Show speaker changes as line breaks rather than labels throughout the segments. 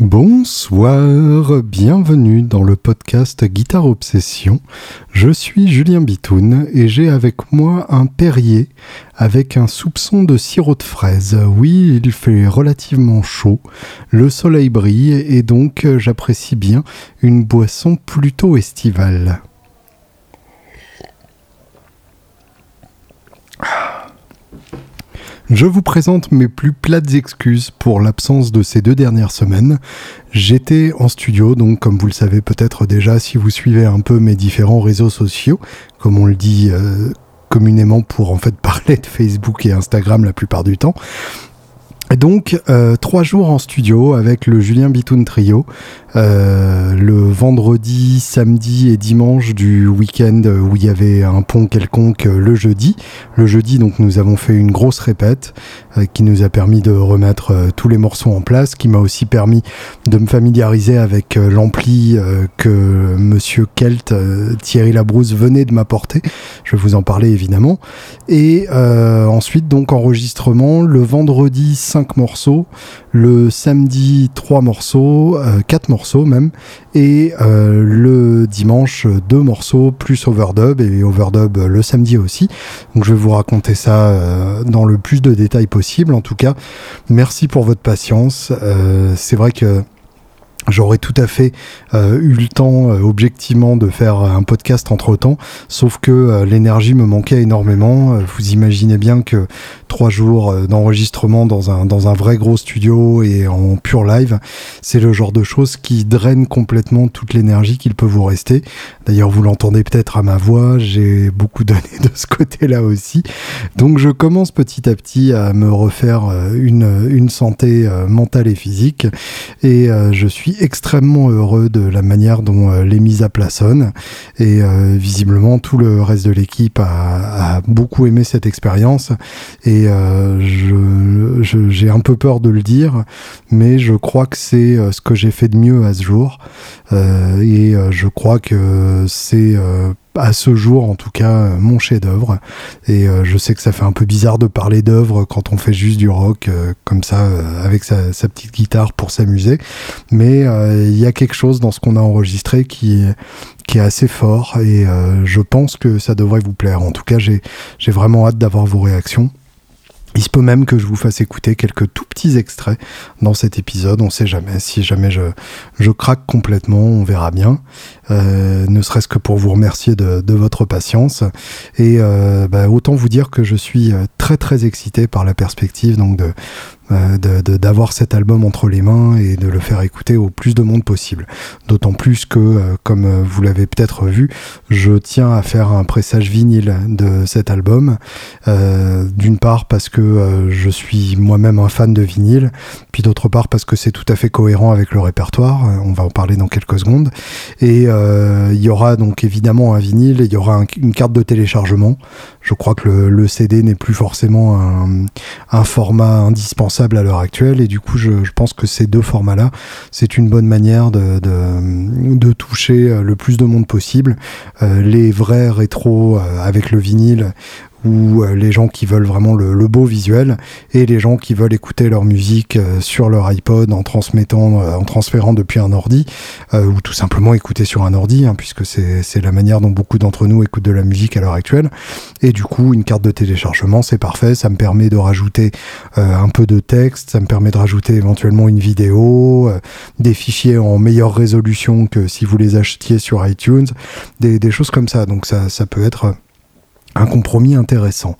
Bonsoir, bienvenue dans le podcast Guitare Obsession. Je suis Julien Bitoun et j'ai avec moi un Perrier avec un soupçon de sirop de fraise. Oui, il fait relativement chaud, le soleil brille et donc j'apprécie bien une boisson plutôt estivale. Je vous présente mes plus plates excuses pour l'absence de ces deux dernières semaines. J'étais en studio, donc comme vous le savez peut-être déjà si vous suivez un peu mes différents réseaux sociaux, comme on le dit euh, communément pour en fait parler de Facebook et Instagram la plupart du temps. Et donc, euh, trois jours en studio avec le Julien Bitoun Trio. Euh, le vendredi, samedi et dimanche du week-end où il y avait un pont quelconque euh, le jeudi. Le jeudi, donc, nous avons fait une grosse répète euh, qui nous a permis de remettre tous les morceaux en place, qui m'a aussi permis de me familiariser avec l'ampli que Monsieur Kelt, Thierry Labrousse venait de m'apporter. Je vais vous en parler évidemment. Et ensuite, donc, enregistrement le vendredi 5 morceaux, le samedi 3 morceaux, 4 morceaux même, et euh, le dimanche deux morceaux plus overdub et overdub le samedi aussi. Donc je vais vous raconter ça euh, dans le plus de détails possible. En tout cas, merci pour votre patience. Euh, c'est vrai que J'aurais tout à fait euh, eu le temps, euh, objectivement, de faire un podcast entre temps, sauf que euh, l'énergie me manquait énormément. vous imaginez bien que trois jours d'enregistrement dans un, dans un vrai gros studio et en pur live, c'est le genre de choses qui draine complètement toute l'énergie qu'il peut vous rester. D'ailleurs, vous l'entendez peut-être à ma voix, j'ai beaucoup donné de ce côté-là aussi. Donc, je commence petit à petit à me refaire une, une santé mentale et physique et je suis extrêmement heureux de la manière dont euh, les mises à plat sonnent. Et euh, visiblement, tout le reste de l'équipe a, beaucoup aimé cette expérience. Et euh, j'ai un peu peur de le dire, mais je crois que c'est ce que j'ai fait de mieux à ce jour. et je crois que c'est à ce jour en tout cas euh, mon chef-d'œuvre. Et euh, je sais que ça fait un peu bizarre de parler d'œuvre quand on fait juste du rock euh, comme ça avec sa, petite guitare pour s'amuser. Mais il y a quelque chose dans ce qu'on a enregistré qui est assez fort et je pense que ça devrait vous plaire. En tout cas j'ai j'ai vraiment hâte d'avoir vos réactions. Il se peut même que je vous fasse écouter quelques tout petits extraits dans cet épisode, on sait jamais. Si jamais je, je craque complètement, on verra bien. Euh, ne serait-ce que pour vous remercier de, votre patience. Et euh, bah, autant vous dire que je suis euh, très très excité par la perspective donc de, d'avoir cet album entre les mains et de le faire écouter au plus de monde possible. D'autant plus que, comme vous l'avez peut-être vu, je tiens à faire un pressage vinyle de cet album. D'une part parce que je suis moi-même un fan de vinyle, puis d'autre part parce que c'est tout à fait cohérent avec le répertoire. On va en parler dans quelques secondes. Et il y aura donc évidemment un vinyle, il y aura une carte de téléchargement. Je crois que le, CD n'est plus forcément un, format indispensable à l'heure actuelle et du coup je, pense que ces deux formats là c'est une bonne manière de, toucher euh, le plus de monde possible euh, les vrais rétros euh, avec le vinyle ou euh, les gens qui veulent vraiment le, beau visuel et les gens qui veulent écouter leur musique euh, sur leur iPod en transmettant, euh, en transférant depuis un ordi ou tout simplement écouter sur un ordi hein, puisque c'est la manière dont beaucoup d'entre nous écoutent de la musique à l'heure actuelle. Et du coup une carte de téléchargement c'est parfait. Ça me permet de rajouter un peu de texte ça me permet de rajouter éventuellement une vidéo des fichiers en meilleure résolution que si vous les achetiez sur iTunes des, des choses comme ça. Donc ça, ça peut être un compromis intéressant.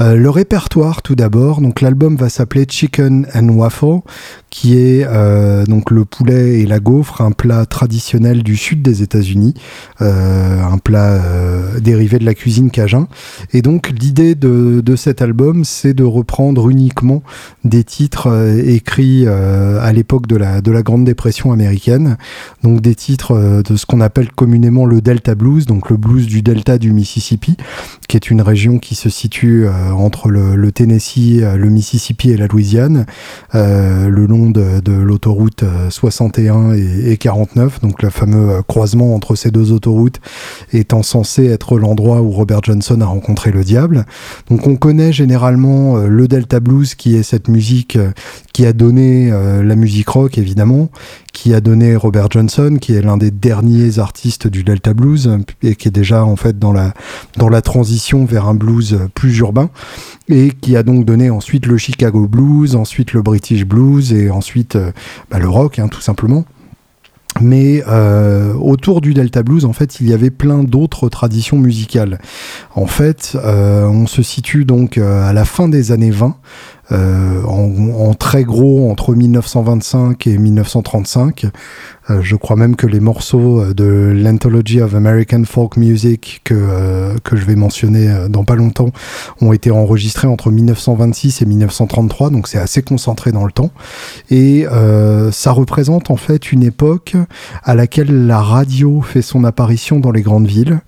Euh, le répertoire tout d'abord, donc l'album va s'appeler Chicken and Waffle, qui est euh, donc le poulet et la gaufre, un plat traditionnel du sud des États-Unis, euh, un plat dérivé de la cuisine cajun. Et donc l'idée de, de, cet album, c'est de reprendre uniquement des titres écrits à l'époque de la, de la Grande Dépression américaine, donc des titres de ce qu'on appelle communément le Delta Blues, donc le blues du Delta du Mississippi qui est une région qui se situe entre le, Tennessee, le Mississippi et la Louisiane, le long de, l'autoroute 61 et, et, 49, donc le fameux croisement entre ces deux autoroutes étant censé être l'endroit où Robert Johnson a rencontré le diable. Donc on connaît généralement le Delta Blues qui est cette musique qui a donné la musique rock évidemment, qui a donné Robert Johnson, qui est l'un des derniers artistes du Delta Blues et qui est déjà en fait dans la, dans la transition vers un blues plus urbain et qui a donc donné ensuite le Chicago Blues, ensuite le British Blues et ensuite euh, bah, le rock hein, tout simplement. Mais euh, autour du Delta Blues, en fait, il y avait plein d'autres traditions musicales. En fait, euh, on se situe donc à la fin des années 20, euh, en, très gros entre 1925 et 1935. Euh, je crois même que les morceaux euh, de l'Anthology of American Folk Music que, que je vais mentionner dans pas longtemps ont été enregistrés entre 1926 et 1933, donc c'est assez concentré dans le temps. Et ça représente en fait une époque à laquelle la radio fait son apparition dans les grandes villes.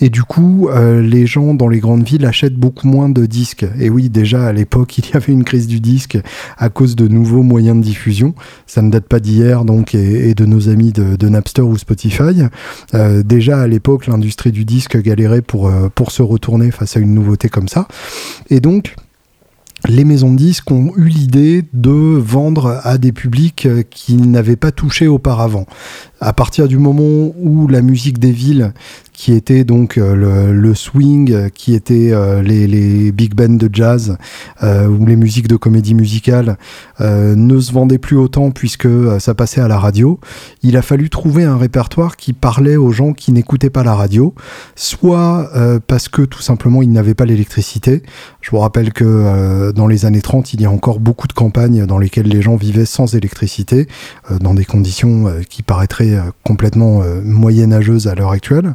Et du coup, les gens dans les grandes villes achètent beaucoup moins de disques. Et oui, déjà à l'époque, il y avait une crise du disque à cause de nouveaux moyens de diffusion. Ça ne date pas d'hier donc et, de nos amis de, Napster ou Spotify. Euh, déjà à l'époque, l'industrie du disque galérait pour, euh, pour se retourner face à une nouveauté comme ça. Et donc, les maisons de disques ont eu l'idée de vendre à des publics euh, qui n'avaient pas touché auparavant. À partir du moment où la musique des villes qui était donc euh, le, swing, qui était euh, les, big bands de jazz euh, ou les musiques de comédie musicale, ne se vendaient plus autant puisque ça passait à la radio. Il a fallu trouver un répertoire qui parlait aux gens qui n'écoutaient pas la radio, soit parce que tout simplement ils n'avaient pas l'électricité. Je vous rappelle que dans les années 30, il y a encore beaucoup de campagnes dans lesquelles les gens vivaient sans électricité, dans des conditions qui paraîtraient complètement moyenâgeuses à l'heure actuelle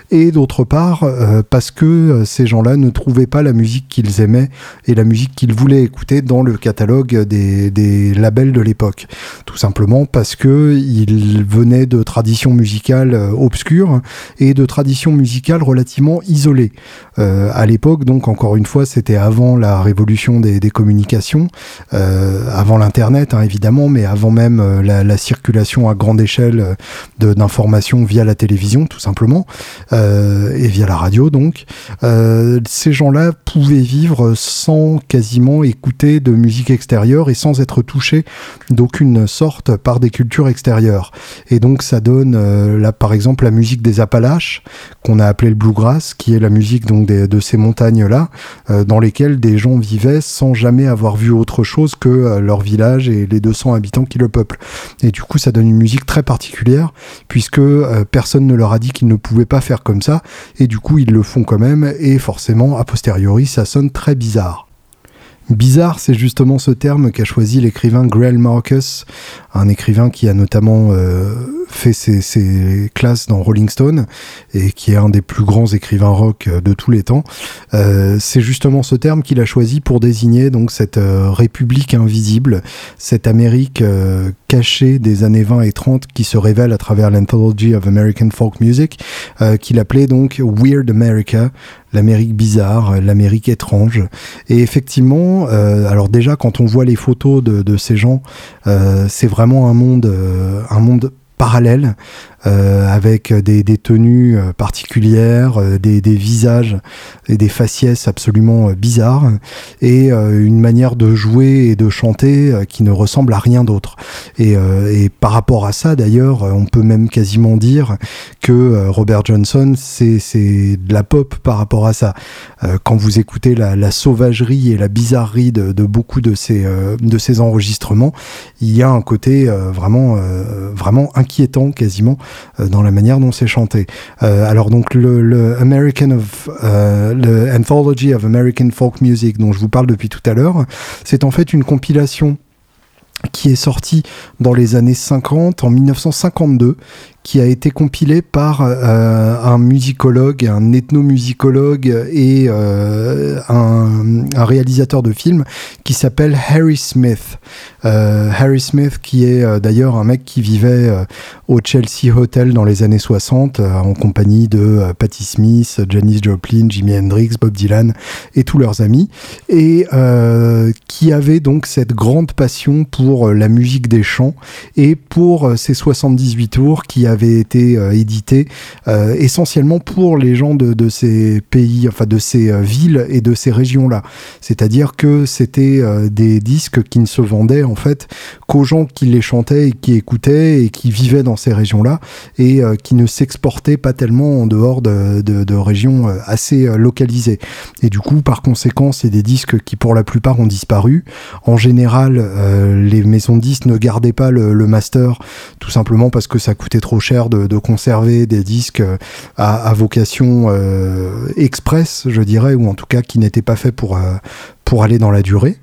et d'autre part euh, parce que euh, ces gens-là ne trouvaient pas la musique qu'ils aimaient et la musique qu'ils voulaient écouter dans le catalogue des, des labels de l'époque. Tout simplement parce que ils venaient de traditions musicales euh, obscures et de traditions musicales relativement isolées. à l'époque, donc encore une fois, c'était avant la révolution des, des communications, avant l'internet hein, évidemment, mais avant même la, la, circulation à grande échelle d'informations via la télévision, tout simplement. Euh, et via la radio donc, euh, ces gens-là pouvaient vivre sans quasiment écouter de musique extérieure et sans être touchés d'aucune sorte par des cultures extérieures. Et donc ça donne euh, là par exemple la musique des Appalaches qu'on a appelé le bluegrass, qui est la musique donc de ces montagnes-là, dans lesquelles des gens vivaient sans jamais avoir vu autre chose que leur village et les 200 habitants qui le peuplent. Et du coup ça donne une musique très particulière puisque personne ne leur a dit qu'ils ne pouvaient pas faire comme ça, et du coup ils le font quand même, et forcément, a posteriori, ça sonne très bizarre. Bizarre, c'est justement ce terme qu'a choisi l'écrivain Grail Marcus, un écrivain qui a notamment euh, fait ses, classes dans Rolling Stone et qui est un des plus grands écrivains rock euh, de tous les temps. Euh, c'est justement ce terme qu'il a choisi pour désigner donc cette république invisible, cette Amérique cachée des années 20 et 30 qui se révèle à travers l'Anthology of American Folk Music, qu'il appelait donc Weird America, l'Amérique bizarre, l'Amérique étrange. Et effectivement, euh, alors déjà quand on voit les photos de, ces gens, euh, c'est vraiment un monde, euh, un monde parallèle avec des, des, tenues euh, particulières, euh, des, des, visages et des faciès absolument bizarres, et une manière de jouer et de chanter qui ne ressemble à rien d'autre. Et, et, par rapport à ça, d'ailleurs, on peut même quasiment dire que Robert Johnson, c'est de la pop par rapport à ça. quand vous écoutez la, la, sauvagerie et la bizarrerie de, de beaucoup de ces, de ces enregistrements, il y a un côté vraiment, vraiment inquiétant quasiment euh, dans la manière dont c'est chanté. Euh, alors donc le, American of euh, le Anthology of American Folk Music dont je vous parle depuis tout à l'heure, c'est en fait une compilation qui est sorti dans les années 50, en 1952, qui a été compilé par euh, un musicologue, un ethnomusicologue et euh, un, réalisateur de films qui s'appelle Harry Smith. Euh, Harry Smith, qui est d'ailleurs un mec qui vivait au Chelsea Hotel dans les années 60 en compagnie de Patti Smith, Janis Joplin, Jimi Hendrix, Bob Dylan et tous leurs amis, et qui avait donc cette grande passion pour la musique des chants et pour ces 78 tours qui avaient été édités essentiellement pour les gens de, de, ces pays, enfin de ces villes et de ces régions-là. C'est-à-dire que c'était des disques qui ne se vendaient en fait qu'aux gens qui les chantaient et qui écoutaient et qui vivaient dans ces régions-là et euh, qui ne s'exportaient pas tellement en dehors de, de, régions euh, assez euh, localisées. Et du coup, par conséquent, c'est des disques qui pour la plupart ont disparu. En général, les maisons de disques ne gardaient pas le, master tout simplement parce que ça coûtait trop cher de, conserver des disques à, à vocation express, je dirais, ou en tout cas qui n'étaient pas faits pour, pour aller dans la durée.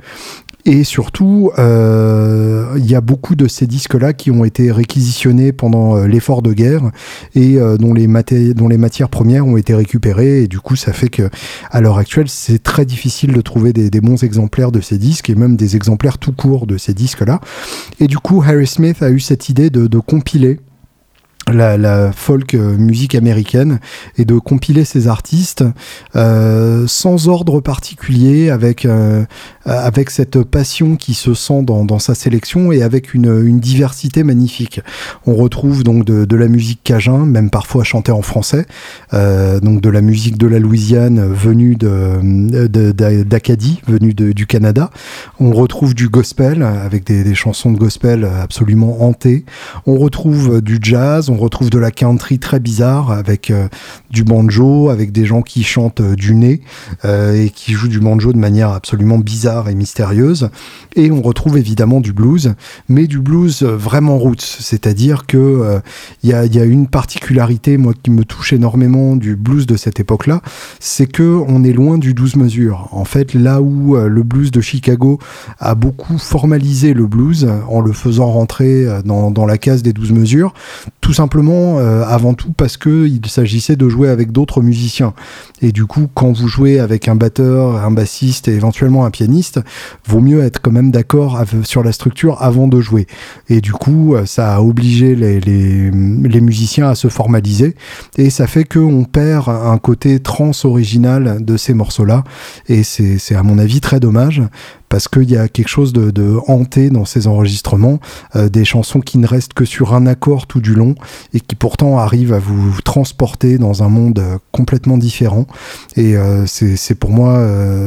Et surtout, euh, il y a beaucoup de ces disques-là qui ont été réquisitionnés pendant euh, l'effort de guerre et euh, dont, les matières premières ont été récupérées. Et du coup, ça fait que à l'heure actuelle, c'est très difficile de trouver des, bons exemplaires de ces disques et même des exemplaires tout courts de ces disques-là. Et du coup, Harry Smith a eu cette idée de compiler la, folk euh, musique américaine et de compiler ces artistes euh, sans ordre particulier avec euh, avec cette passion qui se sent dans, dans sa sélection et avec une, une, diversité magnifique. On retrouve donc de, de, la musique cajun, même parfois chantée en français, euh, donc de la musique de la Louisiane venue d'Acadie, venue du Canada. On retrouve du gospel avec des, des, chansons de gospel absolument hantées. On retrouve du jazz, retrouve de la country très bizarre avec euh, du banjo, avec des gens qui chantent euh, du nez euh, et qui jouent du banjo de manière absolument bizarre et mystérieuse. Et on retrouve évidemment du blues, mais du blues vraiment roots, c'est-à-dire que il y a, une particularité moi qui me touche énormément du blues de cette époque-là, c'est que on est loin du 12 mesures. En fait, là où le blues de Chicago a beaucoup formalisé le blues en le faisant rentrer dans, dans la case des 12 mesures, tout simplement simplement euh, avant tout parce que il s'agissait de jouer avec d'autres musiciens. Et du coup, quand vous jouez avec un batteur, un bassiste et éventuellement un pianiste, vaut mieux être quand même d'accord sur la structure avant de jouer. Et du coup, euh, ça a obligé les, les, musiciens à se formaliser et ça fait qu'on perd un côté trans original de ces morceaux-là. Et c'est à mon avis très dommage parce qu'il y a quelque chose de, hanté dans ces enregistrements, euh, des chansons qui ne restent que sur un accord tout du long et qui pourtant arrivent à vous transporter dans un monde euh, complètement différent. Et euh, c'est pour moi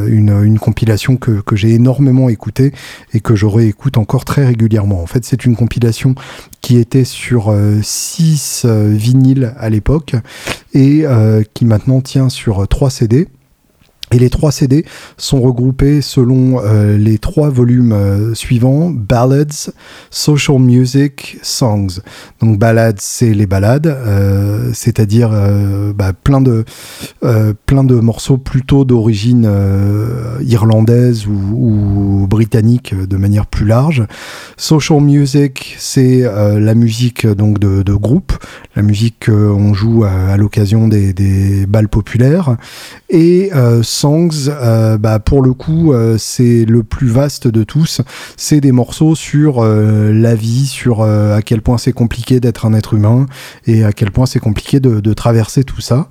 une, compilation que, que j'ai énormément écoutée et que je réécoute encore très régulièrement. En fait, c'est une compilation qui était sur 6 vinyles à l'époque et qui maintenant tient sur 3 CD. Et les trois CD sont regroupés selon euh, les trois volumes euh, suivants Ballads, Social Music, Songs. Donc Ballads, c'est les ballades, euh, c'est-à-dire bah, plein de plein de morceaux plutôt d'origine irlandaise ou, britannique de manière plus large. Social Music, c'est la musique donc de, de, groupe, la musique qu'on joue à, à l'occasion des, des balles populaires. Et Songs, euh, bah, pour le coup, euh, c'est le plus vaste de tous. C'est des morceaux sur euh, la vie, sur à quel point c'est compliqué d'être un être humain et à quel point c'est compliqué de, traverser tout ça.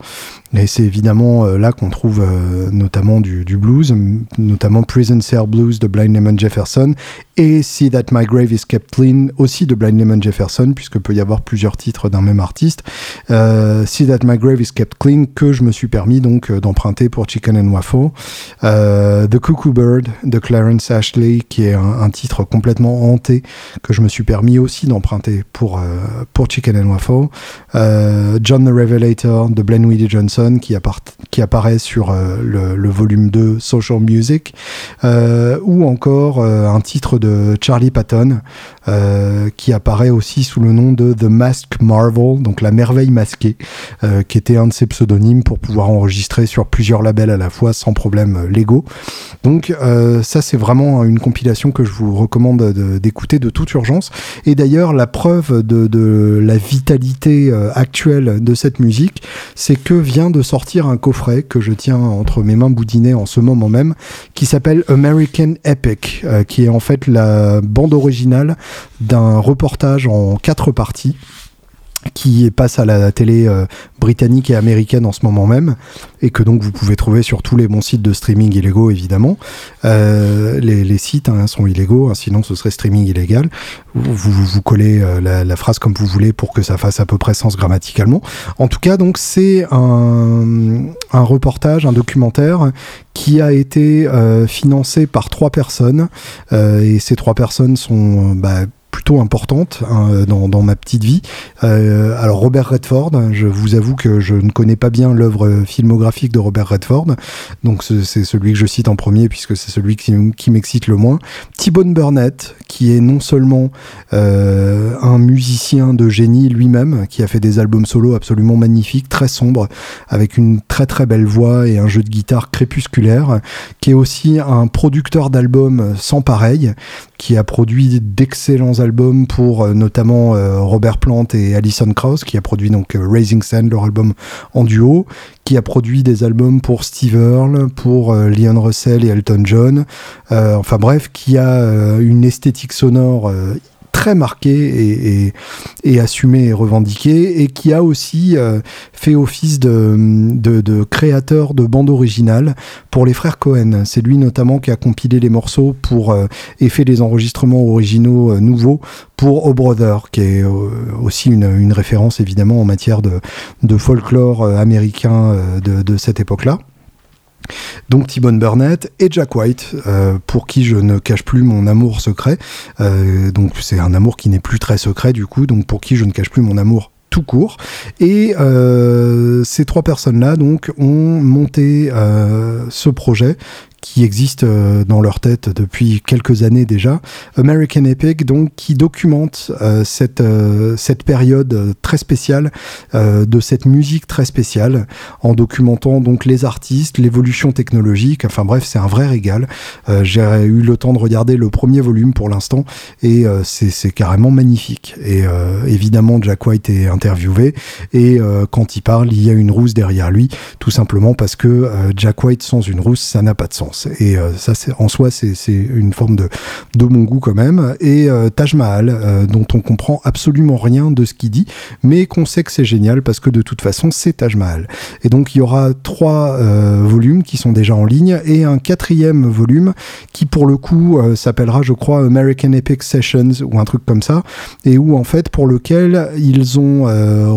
Et c'est évidemment là qu'on trouve notamment du, blues, notamment Prison Cell Blues de Blind Lemon Jefferson et See That My Grave Is Kept Clean aussi de Blind Lemon Jefferson, puisque peut y avoir plusieurs titres d'un même artiste. See That My Grave Is Kept Clean que je me suis permis donc d'emprunter pour Chicken and euh, The Cuckoo Bird de Clarence Ashley, qui est un, titre complètement hanté que je me suis permis aussi d'emprunter pour, euh, pour Chicken and Waffle. Euh, John the Revelator de Weedy Johnson Qui, apparaît sur le, le, volume 2 Social Music, ou encore un titre de Charlie Patton qui apparaît aussi sous le nom de The Mask Marvel, donc la merveille masquée, qui était un de ses pseudonymes pour pouvoir enregistrer sur plusieurs labels à la fois sans problème légaux. Donc ça c'est vraiment une compilation que je vous recommande d'écouter de, toute urgence. Et d'ailleurs, la preuve de, la vitalité euh, actuelle de cette musique, c'est que vient de sortir un coffret que je tiens entre mes mains boudinées en ce moment même, qui s'appelle American Epic, euh, qui est en fait la bande originale d'un reportage en quatre parties qui passe à la télé euh, britannique et américaine en ce moment même, et que donc vous pouvez trouver sur tous les bons sites de streaming illégaux, évidemment. Euh, les, sites hein, sont illégaux, hein, sinon ce serait streaming illégal. Vous, vous, collez euh, la, phrase comme vous voulez pour que ça fasse à peu près sens grammaticalement. En tout cas, donc c'est un, un, reportage, un documentaire qui a été financé par trois personnes, et ces trois personnes sont... Bah, plutôt importante hein, dans, ma petite vie. Euh, alors Robert Redford, je vous avoue que je ne connais pas bien l'œuvre filmographique de Robert Redford, donc c'est celui que je cite en premier puisque c'est celui qui, m'excite le moins. T-Bone Burnett, qui est non seulement euh, un musicien de génie lui-même, qui a fait des albums solo absolument magnifiques, très sombres, avec une très très belle voix et un jeu de guitare crépusculaire, qui est aussi un producteur d'albums sans pareil, qui a produit d'excellents albums pour euh, notamment euh, Robert Plant et Alison Krauss, qui a produit donc euh, Raising Sand, leur album en duo, qui a produit des albums pour Steve Earle, pour Leon Russell et Elton John, enfin bref, qui a une esthétique sonore très marqué et, assumé et revendiqué, et qui a aussi euh, fait office de, créateur de bande originale pour les frères Cohen. C'est lui notamment qui a compilé les morceaux pour euh, et fait des enregistrements originaux euh, nouveaux pour O Brother, qui est aussi une, référence évidemment en matière de, folklore américain de cette époque-là. Donc T-Bone Burnett et Jack White, euh, pour qui je ne cache plus mon amour secret. Euh, donc c'est un amour qui n'est plus très secret du coup, donc pour qui je ne cache plus mon amour tout court. Et euh, ces trois personnes-là donc ont monté ce projet qui existe euh, dans leur tête depuis quelques années déjà. American Epic, donc, qui documente euh, cette, euh, cette période très spéciale de cette musique très spéciale, en documentant donc les artistes, l'évolution technologique. Enfin bref, c'est un vrai régal. J'ai eu le temps de regarder le premier volume pour l'instant et c'est carrément magnifique. Et évidemment, Jack White est interviewé et quand il parle, il y a une rousse derrière lui, tout simplement parce que Jack White sans une rousse, ça n'a pas de sens. Et euh, ça, c'est en soi, c'est une forme de, de mon goût quand même. Et euh, Taj Mahal, euh, dont on comprend absolument rien de ce qu'il dit, mais qu'on sait que c'est génial parce que de toute façon, c'est Taj Mahal. Et donc, il y aura trois volumes qui sont déjà en ligne et un quatrième volume qui, pour le coup, s'appellera, je crois, American Epic Sessions ou un truc comme ça, et où en fait, pour lequel ils ont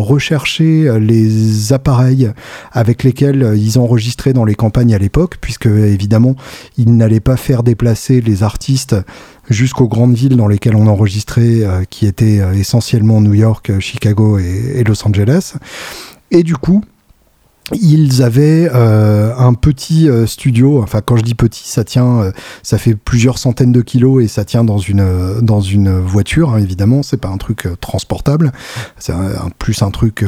recherché les appareils avec lesquels ils enregistraient dans les campagnes à l'époque, puisque évidemment il n'allait pas faire déplacer les artistes jusqu'aux grandes villes dans lesquelles on enregistrait, euh, qui étaient euh, essentiellement New York, Chicago et Los Angeles. Et du coup, ils avaient euh, un petit euh, studio. Enfin, quand je dis petit, ça tient, euh, ça fait plusieurs centaines de kilos et ça tient dans une dans une voiture. Hein, évidemment, c'est pas un truc transportable. C'est un, plus un truc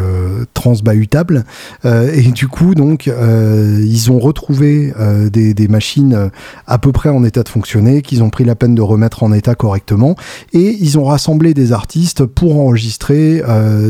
transbahutable. et du coup, donc, ils ont retrouvé des, des, machines à peu près en état de fonctionner, qu'ils ont pris la peine de remettre en état correctement, et ils ont rassemblé des artistes pour enregistrer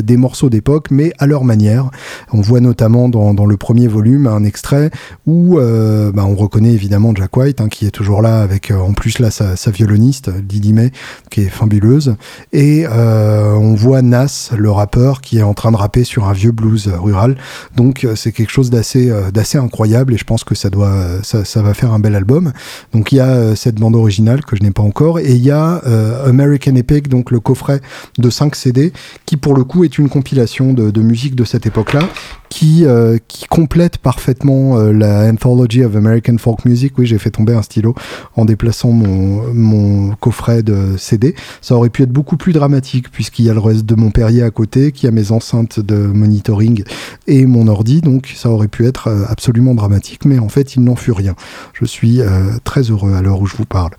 des morceaux d'époque, mais à leur manière. On voit notamment dans dans le premier volume un extrait où euh, bah, on reconnaît évidemment Jack White hein, qui est toujours là avec euh, en plus là sa, violoniste Didi May qui est fabuleuse. Et euh, on voit Nas le rappeur qui est en train de rapper sur un vieux blues rural. Donc c'est quelque chose d'assez d'assez incroyable et je pense que ça doit ça, va faire un bel album. Donc il y a cette bande originale que je n'ai pas encore et il y a American Epic donc le coffret de 5 CD qui pour le coup est une compilation de, musique de cette époque là qui qui complète parfaitement la Anthology of American Folk Music. Oui, j'ai fait tomber un stylo en déplaçant mon, coffret de CD. Ça aurait pu être beaucoup plus dramatique puisqu'il y a le reste de mon Perrier à côté, qui a mes enceintes de monitoring et mon ordi, donc ça aurait pu être absolument dramatique, mais en fait il n'en fut rien. Je suis très heureux à l'heure où je vous parle.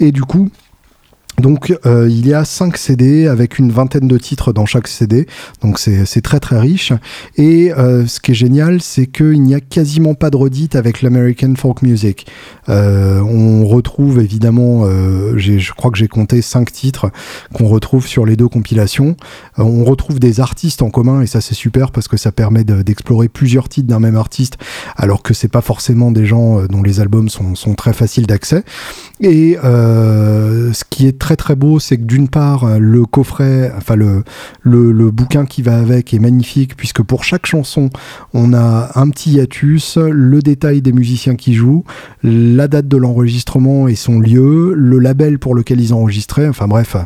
Et du coup, donc euh, il y a 5 CD avec une vingtaine de titres dans chaque CD, donc c'est très très riche. Et euh, ce qui est génial, c'est qu'il n'y a quasiment pas de redite avec l'American Folk Music. Euh, on retrouve évidemment, je crois que j'ai compté 5 titres qu'on retrouve sur les deux compilations. on retrouve des artistes en commun et ça c'est super parce que ça permet d'explorer plusieurs titres d'un même artiste, alors que c'est pas forcément des gens dont les albums sont, sont très faciles d'accès. Et ce qui est très beau, c'est que d'une part, euh, le coffret, enfin le, le, bouquin qui va avec est magnifique, puisque pour chaque chanson, on a un petit hiatus, le détail des musiciens qui jouent, la date de l'enregistrement et son lieu, le label pour lequel ils enregistré, enfin bref,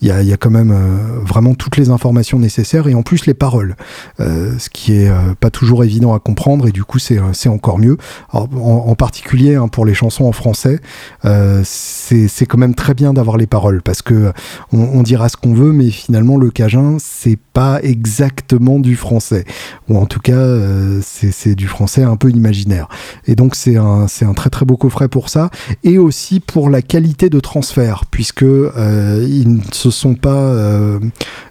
il y a, y a, quand même euh, vraiment toutes les informations nécessaires, et en plus les paroles, euh, ce qui est pas toujours évident à comprendre, et du coup c'est encore mieux. en, particulier hein, pour les chansons en français, c'est quand même très bien d'avoir les paroles parce que on, dira ce qu'on veut, mais finalement le cajun c'est pas exactement du français, ou en tout cas euh, c'est du français un peu imaginaire. Et donc c'est un c'est un très très beau coffret pour ça, et aussi pour la qualité de transfert, puisque euh, ils ne se sont pas euh,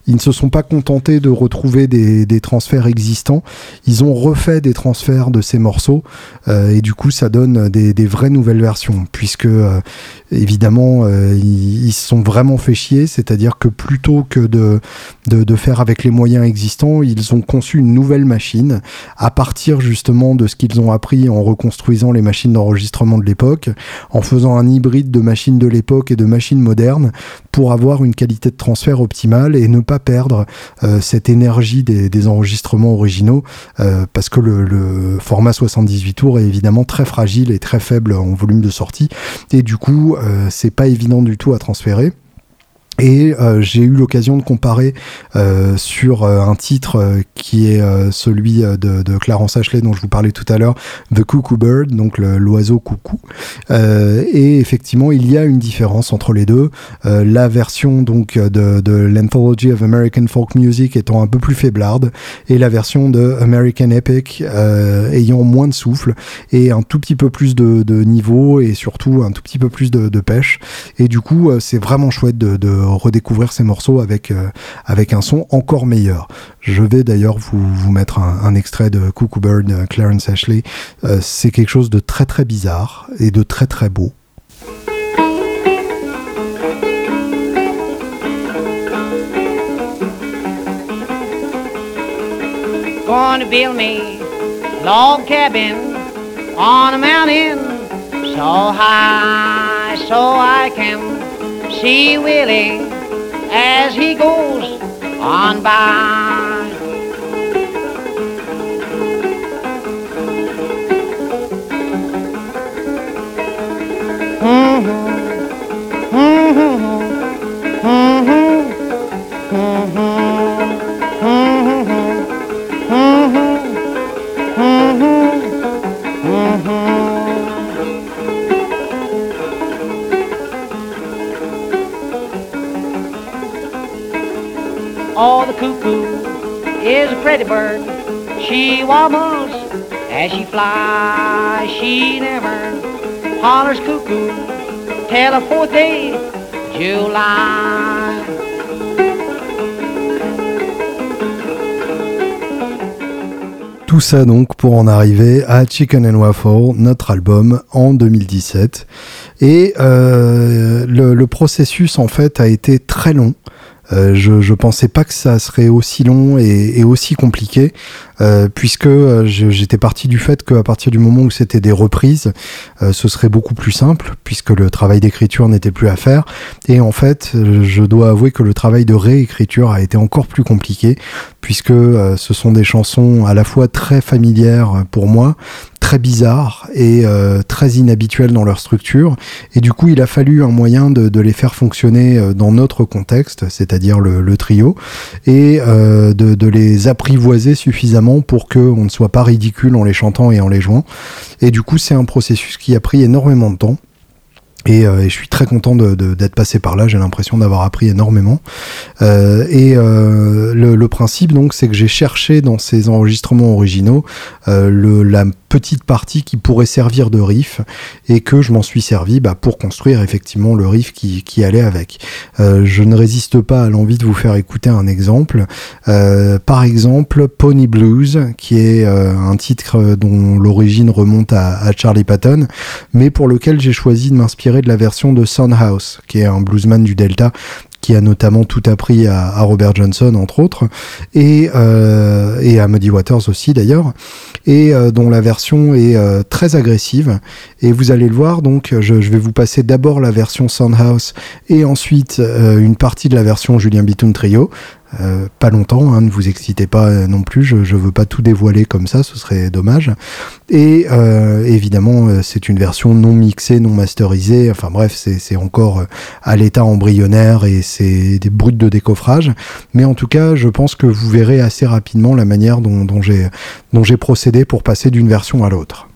ils ne se sont pas contentés de retrouver des, transferts existants, ils ont refait des transferts de ces morceaux et du coup ça donne des, vraies nouvelles versions, puisque évidemment ils, ils sont vraiment fait chier, c'est-à-dire que plutôt que de, de, faire avec les moyens existants, ils ont conçu une nouvelle machine à partir justement de ce qu'ils ont appris en reconstruisant les machines d'enregistrement de l'époque, en faisant un hybride de machines de l'époque et de machines modernes pour avoir une qualité de transfert optimale et ne pas perdre euh, cette énergie des, enregistrements originaux euh, parce que le, le, format 78 tours est évidemment très fragile et très faible en volume de sortie. Et du coup euh, c'est pas évident du tout à transférer repérer et euh, j'ai eu l'occasion de comparer euh, sur euh, un titre qui est celui de, de, Clarence Ashley dont je vous parlais tout à l'heure, The Cuckoo Bird, donc l'oiseau coucou. et effectivement, il y a une différence entre les deux. la version donc de, de l'Anthology of American Folk Music étant un peu plus faiblarde et la version de American Epic ayant moins de souffle et un tout petit peu plus de, de niveau et surtout un tout petit peu plus de, de pêche. Et du coup, c'est vraiment chouette de redécouvrir ces morceaux avec, euh, avec un son encore meilleur. Je vais d'ailleurs vous, mettre un, extrait de Cuckoo Bird de Clarence Ashley. Euh, c'est quelque chose de très très bizarre et de très très beau. See Willie as he goes on by. Mm-hmm. The cuckoo is a pretty bird. She wobbles as she flies. She never hollers cuckoo till the fourth day July. Tout ça donc pour en arriver à Chicken and Waffle, notre album en 2017. Et euh, le, processus en fait a été très long. Euh, je, je pensais pas que ça serait aussi long et, et aussi compliqué, euh, puisque euh, j'étais parti du fait qu'à partir du moment où c'était des reprises, euh, ce serait beaucoup plus simple, puisque le travail d'écriture n'était plus à faire. Et en fait, je dois avouer que le travail de réécriture a été encore plus compliqué, puisque ce sont des chansons à la fois très familières pour moi, très bizarres et très inhabituels dans leur structure. Et du coup, il a fallu un moyen de, les faire fonctionner dans notre contexte, c'est-à-dire le, trio, et de, les apprivoiser suffisamment pour qu'on ne soit pas ridicule en les chantant et en les jouant. Et du coup, c'est un processus qui a pris énormément de temps. Euh, et, je suis très content d'être passé par là. J'ai l'impression d'avoir appris énormément. Euh, et euh, le, principe, donc, c'est que j'ai cherché dans ces enregistrements originaux la petite partie qui pourrait servir de riff et que je m'en suis servi bah, pour construire effectivement le riff qui, allait avec. Euh, je ne résiste pas à l'envie de vous faire écouter un exemple. Euh, par exemple, Pony Blues, qui est euh, un titre dont l'origine remonte à, Charlie Patton, mais pour lequel j'ai choisi de m'inspirer de la version de House, qui est un bluesman du Delta qui a notamment tout appris à, Robert Johnson, entre autres, et, euh, et à Muddy Waters aussi d'ailleurs, et euh, dont la version est euh, très agressive. Et vous allez le voir, donc je, vais vous passer d'abord la version Soundhouse et ensuite une partie de la version Julien Bitoun Trio. Euh, pas longtemps, hein, ne vous excitez pas euh, non plus, je, je veux pas tout dévoiler comme ça, ce serait dommage. Et euh, évidemment, c'est une version non mixée, non masterisée, enfin bref, c'est encore à l'état embryonnaire et c'est des brutes de décoffrage. Mais en tout cas, je pense que vous verrez assez rapidement la manière dont, dont j'ai procédé pour passer d'une version à l'autre.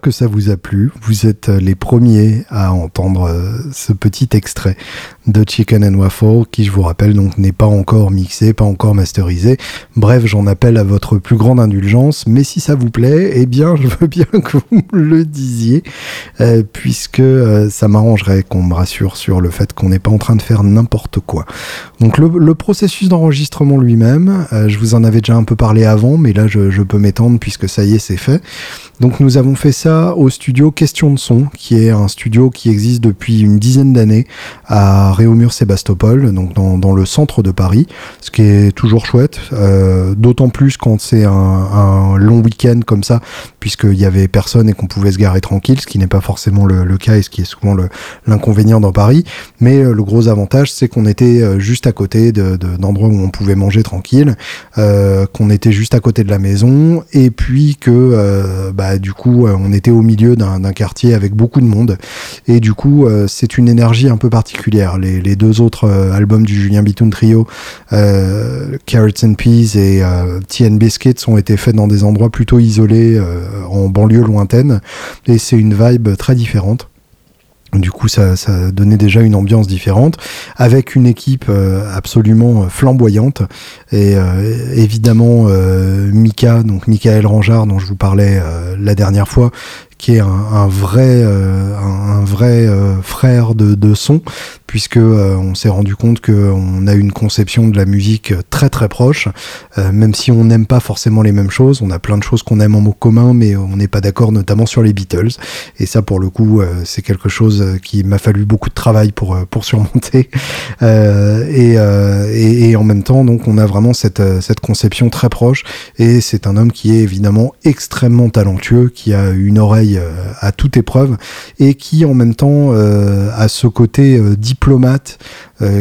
Que ça vous a plu. Vous êtes les premiers à entendre euh, ce petit extrait de Chicken and Waffle qui, je vous rappelle, donc n'est pas encore mixé, pas encore masterisé. Bref, j'en appelle à votre plus grande indulgence. Mais si ça vous plaît, eh bien, je veux bien que vous le disiez, euh, puisque euh, ça m'arrangerait qu'on me rassure sur le fait qu'on n'est pas en train de faire n'importe quoi. Donc le, processus d'enregistrement lui-même, je vous en avais déjà un peu parlé avant, mais là je, je peux m'étendre puisque ça y est, c'est fait. Donc nous avons fait au studio Question de Son, qui est un studio qui existe depuis une dizaine d'années à Réaumur-Sébastopol, donc dans, le centre de Paris, ce qui est toujours chouette, euh, d'autant plus quand c'est un, long week-end comme ça, puisqu'il y avait personne et qu'on pouvait se garer tranquille, ce qui n'est pas forcément le, cas et ce qui est souvent l'inconvénient dans Paris. Mais euh, le gros avantage, c'est qu'on était euh, juste à côté d'endroits de, où on pouvait manger tranquille, qu'on était juste à côté de la maison, et puis que bah, du coup, on était au milieu d'un quartier avec beaucoup de monde. Et du coup, euh, c'est une énergie un peu particulière. Les, deux autres euh, albums du Julien Bitoun Trio, euh, Carrots and Peas et Tea and Biscuits, ont été faits dans des endroits plutôt isolés, en banlieue lointaine. Et c'est une vibe très différente. Du coup, ça, donnait déjà une ambiance différente, avec une équipe absolument flamboyante. Et évidemment, Mika, donc Michael Rangeard, dont je vous parlais la dernière fois, qui est un, vrai, un, vrai frère de, de son, puisque on s'est rendu compte qu'on a une conception de la musique très très proche, même si on n'aime pas forcément les mêmes choses. On a plein de choses qu'on aime en commun, mais on n'est pas d'accord, notamment sur les Beatles. Et ça, pour le coup, c'est quelque chose qui m'a fallu beaucoup de travail pour pour surmonter. et, et, et, en même temps, donc, on a vraiment cette cette conception très proche. Et c'est un homme qui est évidemment extrêmement talentueux, qui a une oreille euh, à toute épreuve et qui en même temps euh, a ce côté euh, diplomate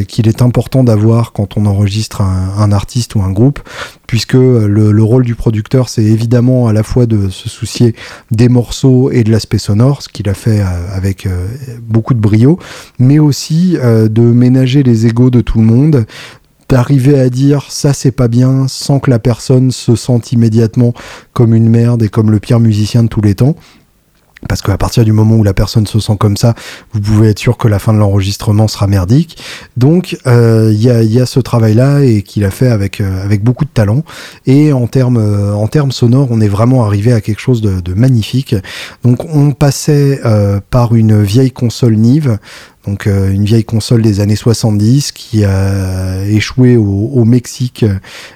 qu'il est important d'avoir quand on enregistre un, artiste ou un groupe, puisque le, rôle du producteur, c'est évidemment à la fois de se soucier des morceaux et de l'aspect sonore, ce qu'il a fait avec beaucoup de brio, mais aussi de ménager les égaux de tout le monde, d'arriver à dire ça c'est pas bien sans que la personne se sente immédiatement comme une merde et comme le pire musicien de tous les temps. Parce qu'à partir du moment où la personne se sent comme ça, vous pouvez être sûr que la fin de l'enregistrement sera merdique. Donc euh, il y, a, ce travail-là et qu'il a fait avec euh, avec beaucoup de talent. Et en termes euh, en sonores, on est vraiment arrivé à quelque chose de magnifique. Donc on passait par une vieille console Nive donc euh, une vieille console des années 70 qui a échoué au, Mexique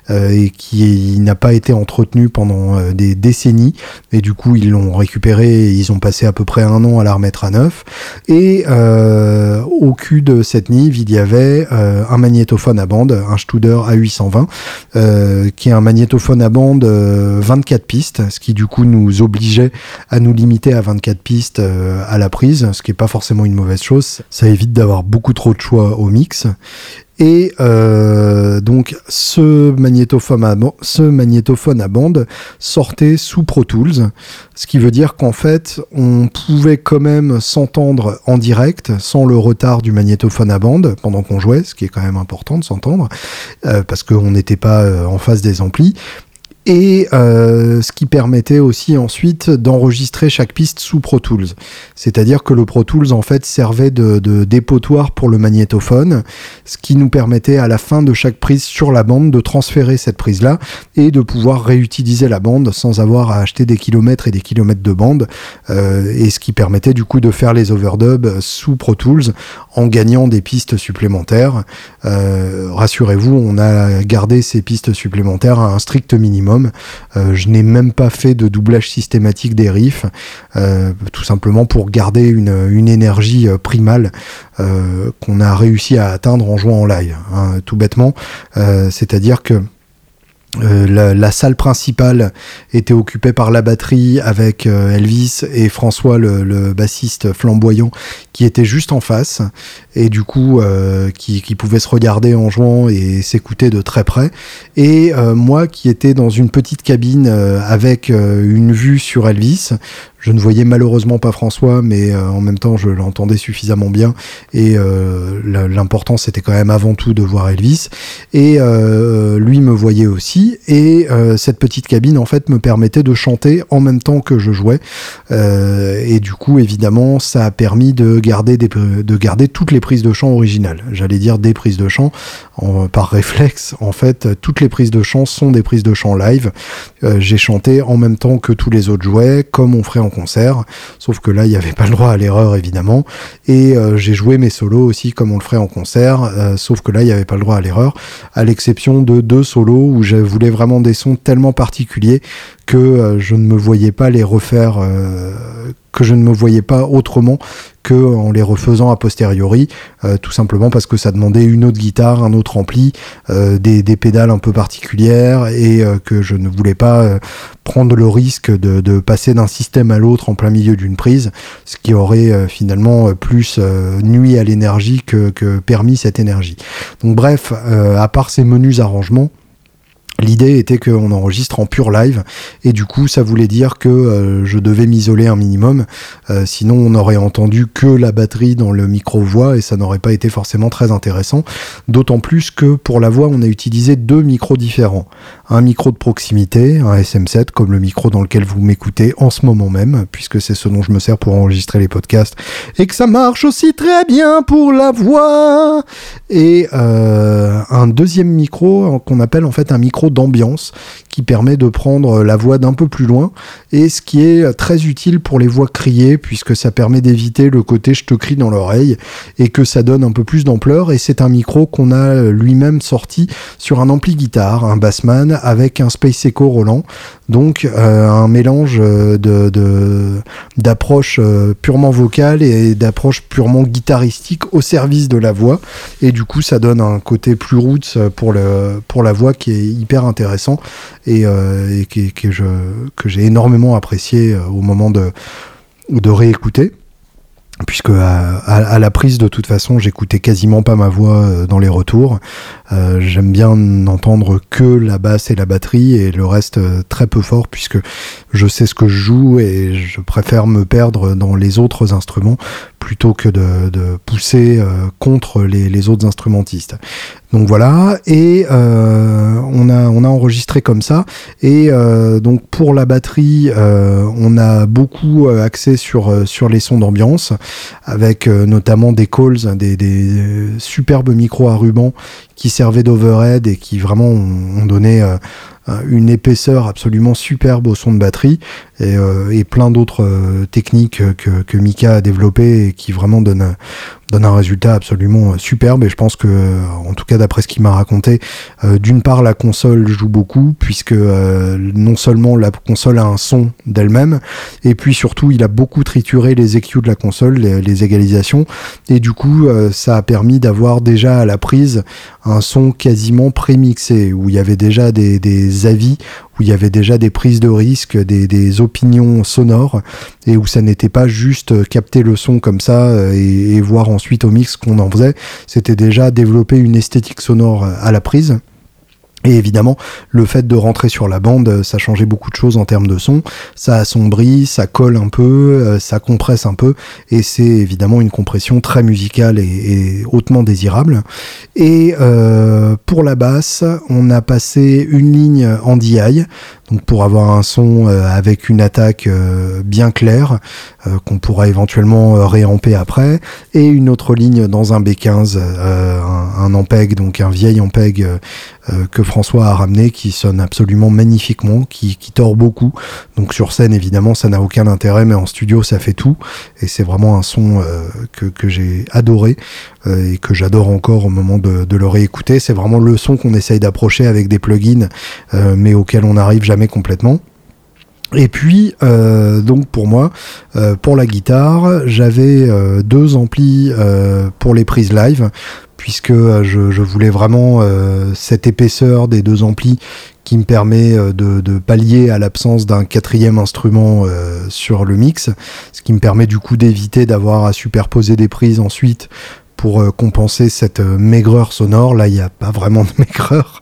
euh, et qui n'a pas été entretenue pendant euh, des décennies. Et du coup, ils l'ont récupéré et ils ont passé à peu près un an à la remettre à neuf. Et au cul de cette Nive, il y avait un magnétophone à bande, un Studer A820, qui est un magnétophone à bande 24 pistes, ce qui du coup nous obligeait à nous limiter à 24 pistes à la prise, ce qui n'est pas forcément une mauvaise chose ça évite d'avoir beaucoup trop de choix au mix. Et euh, donc ce magnétophone, à, bande sortait sous Pro Tools, ce qui veut dire qu'en fait on pouvait quand même s'entendre en direct sans le retard du magnétophone à bande pendant qu'on jouait, ce qui est quand même important de s'entendre, euh, parce qu'on n'était pas euh, en face des amplis, et euh, ce qui permettait aussi ensuite d'enregistrer chaque piste sous Pro Tools. C'est-à-dire que le Pro Tools en fait servait de, dépotoir pour le magnétophone, ce qui nous permettait à la fin de chaque prise sur la bande de transférer cette prise-là et de pouvoir réutiliser la bande sans avoir à acheter des kilomètres et des kilomètres de bande, euh, et ce qui permettait du coup de faire les overdubs sous Pro Tools en gagnant des pistes supplémentaires. Euh, rassurez-vous, on a gardé ces pistes supplémentaires à un strict minimum euh, je n'ai même pas fait de doublage systématique des riffs, euh, tout simplement pour garder une, énergie primale qu'on a réussi à atteindre en jouant en live, hein, tout bêtement. C'est-à-dire que la, salle principale était occupée par la batterie avec Elvis et François, le, bassiste flamboyant, qui était juste en face et du coup euh, qui, pouvait se regarder en jouant et s'écouter de très près. Et euh, moi qui étais dans une petite cabine euh, avec une vue sur Elvis, je ne voyais malheureusement pas François, mais en même temps je l'entendais suffisamment bien et l'important c'était quand même avant tout de voir Elvis. Et lui me voyait aussi et cette petite cabine en fait me permettait de chanter en même temps que je jouais. et du coup évidemment ça a permis de garder, toutes les prises de chant originales. J'allais dire des prises de chant par réflexe. En fait, toutes les prises de chant sont des prises de chant live. Euh, j'ai chanté en même temps que tous les autres jouets, comme on ferait en concert. Sauf que là, il n'y avait pas le droit à l'erreur, évidemment. Et euh, j'ai joué mes solos aussi comme on le ferait en concert. Euh, sauf que là, il n'y avait pas le droit à l'erreur. À l'exception de deux solos où je voulais vraiment des sons tellement particuliers que je ne me voyais pas les refaire que je ne me voyais pas autrement que en les refaisant a posteriori, euh, tout simplement parce que ça demandait une autre guitare, un autre ampli, euh, des, pédales un peu particulières et euh, que je ne voulais pas prendre le risque de, passer d'un système à l'autre en plein milieu d'une prise, ce qui aurait finalement plus nuit à l'énergie que, que, permis cette énergie. Donc bref, à part ces menus arrangements, L'idée était qu'on enregistre en pur live et du coup ça voulait dire que euh, je devais m'isoler un minimum, euh, sinon on n'aurait entendu que la batterie dans le micro voix et ça n'aurait pas été forcément très intéressant. D'autant plus que pour la voix on a utilisé deux micros différents, un micro de proximité, un SM7 comme le micro dans lequel vous m'écoutez en ce moment même, puisque c'est ce dont je me sers pour enregistrer les podcasts, et que ça marche aussi très bien pour la voix. Et euh, un deuxième micro qu'on appelle en fait un micro d'ambiance, qui permet de prendre la voix d'un peu plus loin, et ce qui est très utile pour les voix criées, puisque ça permet d'éviter le côté je te crie dans l'oreille, et que ça donne un peu plus d'ampleur, et c'est un micro qu'on a lui-même sorti sur un ampli guitare, un Bassman, avec un Space Echo Roland, donc euh, un mélange de d'approche euh, purement vocale et d'approche purement guitaristique au service de la voix, et du coup ça donne un côté plus roots pour le pour la voix qui est hyper intéressant et, euh, que, j'ai énormément apprécié euh, au moment de, de réécouter. Puisque à, la prise de toute façon j'écoutais quasiment pas ma voix euh, dans les retours j'aime bien n'entendre que la basse et la batterie et le reste très peu fort puisque je sais ce que je joue et je préfère me perdre dans les autres instruments plutôt que de, pousser contre les, les, autres instrumentistes donc voilà, et euh, on, a, on a enregistré comme ça. Et euh, donc pour la batterie, euh, on a beaucoup axé sur, sur les sons d'ambiance, avec notamment des calls, des, des superbes micros à ruban qui servaient d'overhead et qui vraiment ont, donné une épaisseur absolument superbe au son de batterie et, et plein d'autres techniques que, que Mika a développées et qui vraiment donnent, donne un résultat absolument euh, superbe. Et je pense que euh, en tout cas d'après ce qu'il m'a raconté euh, d'une part la console joue beaucoup puisque non seulement la console a un son d'elle-même et puis surtout il a beaucoup trituré les EQ de la console les, égalisations. Et du coup ça a permis d'avoir déjà à la prise un son quasiment prémixé où il y avait déjà des, avis où il y avait déjà des prises de risque, des, des opinions sonores, et où ça n'était pas juste capter le son comme ça euh, et, et voir ensuite au mix qu'on en faisait, c'était déjà développer une esthétique sonore à la prise. Et évidemment, le fait de rentrer sur la bande, ça changeait beaucoup de choses en termes de son. Ça assombrit, ça colle un peu, euh, ça compresse un peu, et c'est évidemment une compression très musicale et, hautement désirable. Et euh, pour la basse, on a passé une ligne en DI, donc pour avoir un son euh, avec une attaque euh, bien claire euh, qu'on pourra éventuellement réamper après et une autre ligne dans un B15 un, Ampeg donc un vieil Ampeg que François a ramené qui sonne absolument magnifiquement qui, tord beaucoup. Donc sur scène évidemment ça n'a aucun intérêt mais en studio ça fait tout. Et c'est vraiment un son que, que j'ai adoré et que j'adore encore au moment de, de le réécouter. C'est vraiment le son qu'on essaye d'approcher avec des plugins mais auquel on arrive jamais complètement. Et puis, euh, donc pour moi, euh, pour la guitare, j'avais euh, deux amplis pour les prises live, puisque je, voulais vraiment cette épaisseur des deux amplis qui me permet de, de pallier à l'absence d'un quatrième instrument sur le mix, ce qui me permet du coup d'éviter d'avoir à superposer des prises ensuite pour euh, compenser cette euh, maigreur sonore. Là, il n'y a pas vraiment de maigreur.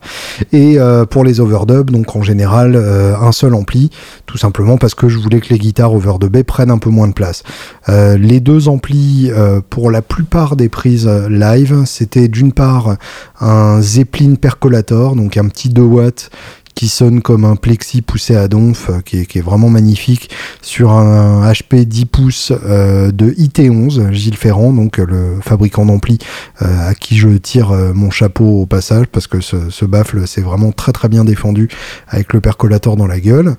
Et euh, pour les overdubs, donc en général, un seul ampli, tout simplement parce que je voulais que les guitares overdubées prennent un peu moins de place. les deux amplis, pour la plupart des prises live, c'était d'une part un Zeppelin Percolator, donc un petit 2 watts qui sonne comme un plexi poussé à donf, euh, qui est, vraiment magnifique, sur un HP 10 pouces euh, de IT11, Gilles Ferrand, donc euh, le fabricant d'ampli à qui je tire mon chapeau au passage, parce que ce, baffle s'est vraiment très très bien défendu avec le percolator dans la gueule.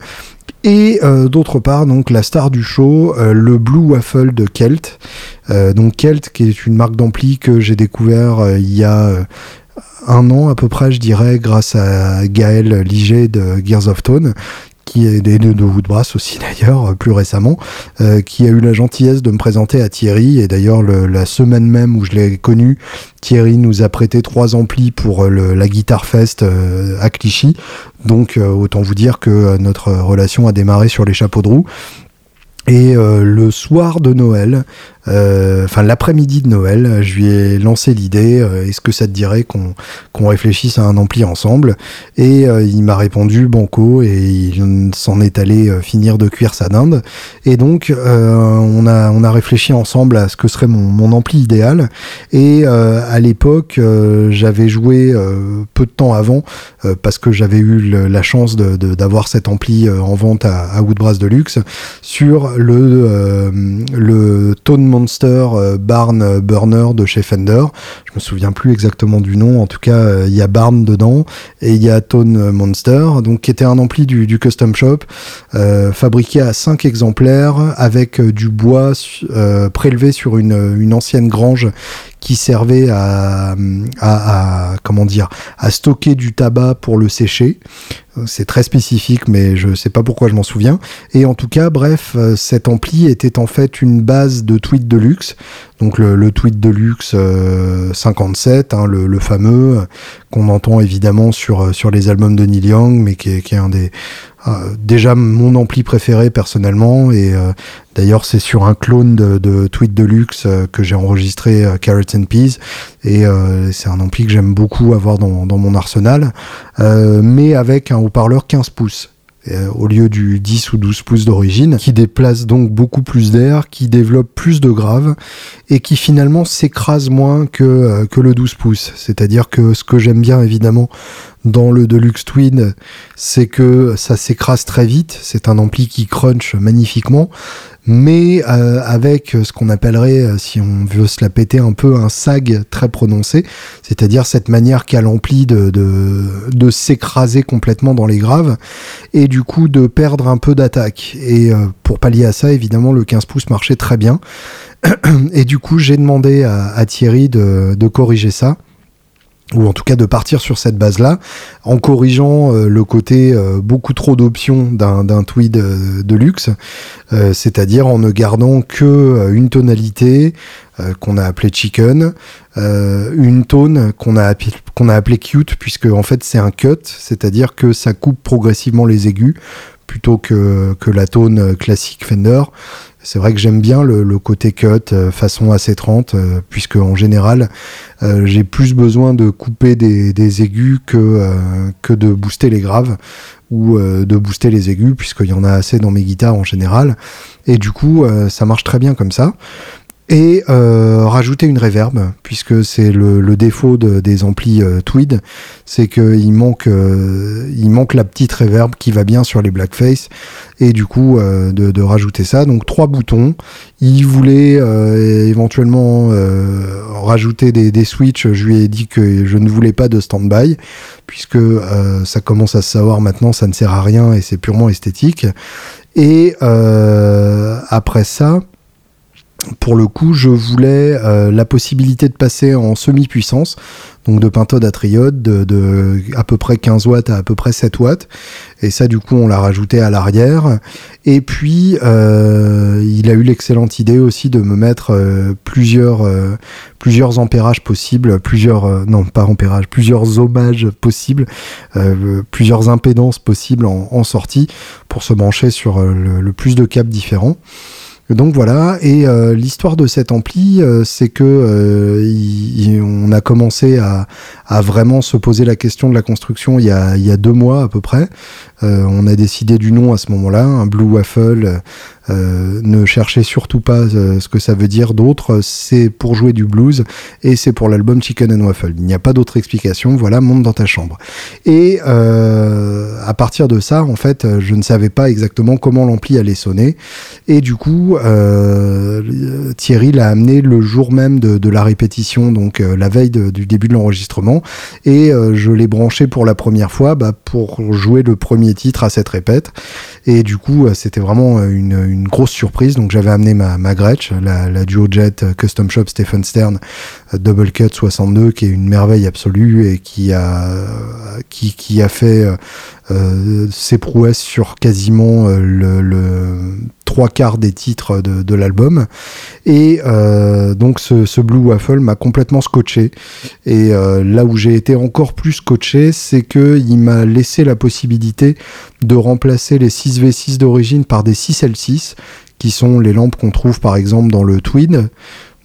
Et d'autre part, donc la star du show, le Blue Waffle de Kelt. donc Kelt, qui est une marque d'ampli que j'ai découvert il y a un an à peu près, je dirais, grâce à Gaël Liget de Gears of Tone, qui est des de Woodbrass aussi d'ailleurs, plus récemment, euh, qui a eu la gentillesse de me présenter à Thierry. Et d'ailleurs, la semaine même où je l'ai connu, Thierry nous a prêté trois amplis pour le, la Guitar Fest euh, à Clichy. Donc, euh, autant vous dire que notre relation a démarré sur les chapeaux de roue. Et le soir de Noël, enfin l'après-midi de Noël, je lui ai lancé l'idée, est-ce que ça te dirait qu'on qu'on réfléchisse à un ampli ensemble? Et il m'a répondu banco et il s'en est allé finir de cuire sa dinde. Et donc on a on a réfléchi ensemble à ce que serait mon, mon ampli idéal. Et à l'époque, j'avais joué peu de temps avant parce que j'avais eu la chance d'avoir cet ampli en vente à, à Woodbrass Deluxe sur le, euh, le Tone Monster euh, Barn Burner de chez Fender. Je me souviens plus exactement du nom, en tout cas euh, il y a Barn dedans et il y a Tone Monster, donc qui était un ampli du, du Custom Shop, fabriqué à 5 exemplaires avec du bois prélevé sur une, une ancienne grange qui servait à, comment dire à stocker du tabac pour le sécher. C'est très spécifique, mais je sais pas pourquoi je m'en souviens. Et en tout cas, bref, euh, cet ampli était en fait une base de tweet de luxe. Donc le, tweet de luxe 57, hein, le, fameux qu'on entend évidemment sur les albums de Neil Young, mais qui est, un des euh, déjà mon ampli préféré personnellement et euh, d'ailleurs c'est sur un clone de, de Tweet Deluxe euh, que j'ai enregistré Carrots and Peas et c'est un ampli que j'aime beaucoup avoir dans, dans mon arsenal. Mais avec un haut-parleur 15 pouces au lieu du 10 ou 12 pouces d'origine, qui déplace donc beaucoup plus d'air, qui développe plus de graves et qui finalement s'écrase moins que, que le 12 pouces. C'est-à-dire que ce que j'aime bien évidemment dans le Deluxe Twin, c'est que ça s'écrase très vite. C'est un ampli qui crunch magnifiquement, mais euh, avec ce qu'on appellerait, euh, si on veut se la péter un peu, un sag très prononcé, c'est-à-dire cette manière qu'a l'ampli de, de, s'écraser complètement dans les graves et du coup de perdre un peu d'attaque. Et euh, pour pallier à ça, évidemment, le 15 pouces marchait très bien. Et du coup, j'ai demandé à, Thierry de corriger ça ou en tout cas de partir sur cette base-là, en corrigeant euh, le côté euh, beaucoup trop d'options d'un tweed euh, de luxe, c'est-à-dire en ne gardant que une tonalité qu'on a appelée chicken, une tone qu'on a, qu'on a appelée cute, puisque en fait c'est un cut, c'est-à-dire que ça coupe progressivement les aigus plutôt que, que la tone classique Fender. C'est vrai que j'aime bien le, côté cut euh, façon AC30, euh, puisque en général, euh, j'ai plus besoin de couper des, aigus que, que de booster les graves ou de booster les aigus, puisqu'il y en a assez dans mes guitares en général. Et du coup, ça marche très bien comme ça et euh, rajouter une reverb puisque c'est le, le, défaut de, des amplis euh, Tweed c'est qu'il manque euh, il manque la petite reverb qui va bien sur les blackface et du coup euh, de, de, rajouter ça. Donc trois boutons. Il voulait euh, éventuellement rajouter des, des switches. Je lui ai dit que je ne voulais pas de stand-by puisque ça commence à se savoir maintenant ça ne sert à rien et c'est purement esthétique. Et après ça pour le coup, je voulais euh, la possibilité de passer en semi-puissance, donc de pentode à triode, de, à peu près 15 watts à à peu près 7 watts. Et ça, du coup, on l'a rajouté à l'arrière. Et puis, euh, il a eu l'excellente idée aussi de me mettre euh, plusieurs, plusieurs ampérages possibles, plusieurs, non, pas ampérages, plusieurs ohmages possibles, plusieurs impédances possibles en, sortie pour se brancher sur le, le plus de câbles différents. Donc voilà, et euh, l'histoire de cet ampli, euh, c'est que euh, on a commencé à, vraiment se poser la question de la construction il y a deux mois à peu près. On a décidé du nom à ce moment-là, un Blue Waffle. ne cherchez surtout pas ce que ça veut dire d'autre. C'est pour jouer du blues et c'est pour l'album Chicken and Waffle. Il n'y a pas d'autre explication. Voilà, monte dans ta chambre. Et à partir de ça, en fait, je ne savais pas exactement comment l'ampli allait sonner. Et du coup, euh, Thierry l'a amené le jour même de, la répétition, donc euh, la veille du début de l'enregistrement, et euh, je l'ai branché pour la première fois bah, pour jouer le premier titre à cette répète. Et du coup, c'était vraiment une, grosse surprise. Donc j'avais amené ma, ma Gretsch, la, Duo Jet Custom Shop Stephen Stern Double Cut 62, qui est une merveille absolue et qui a qui, a fait euh, ses prouesses sur quasiment euh, le, trois quarts des titres de, l'album. Et euh, donc ce, Blue Waffle m'a complètement scotché. Et là où j'ai été encore plus scotché, c'est que il m'a laissé la possibilité de remplacer les 6V6 d'origine par des 6L6 qui sont les lampes qu'on trouve par exemple dans le Twin,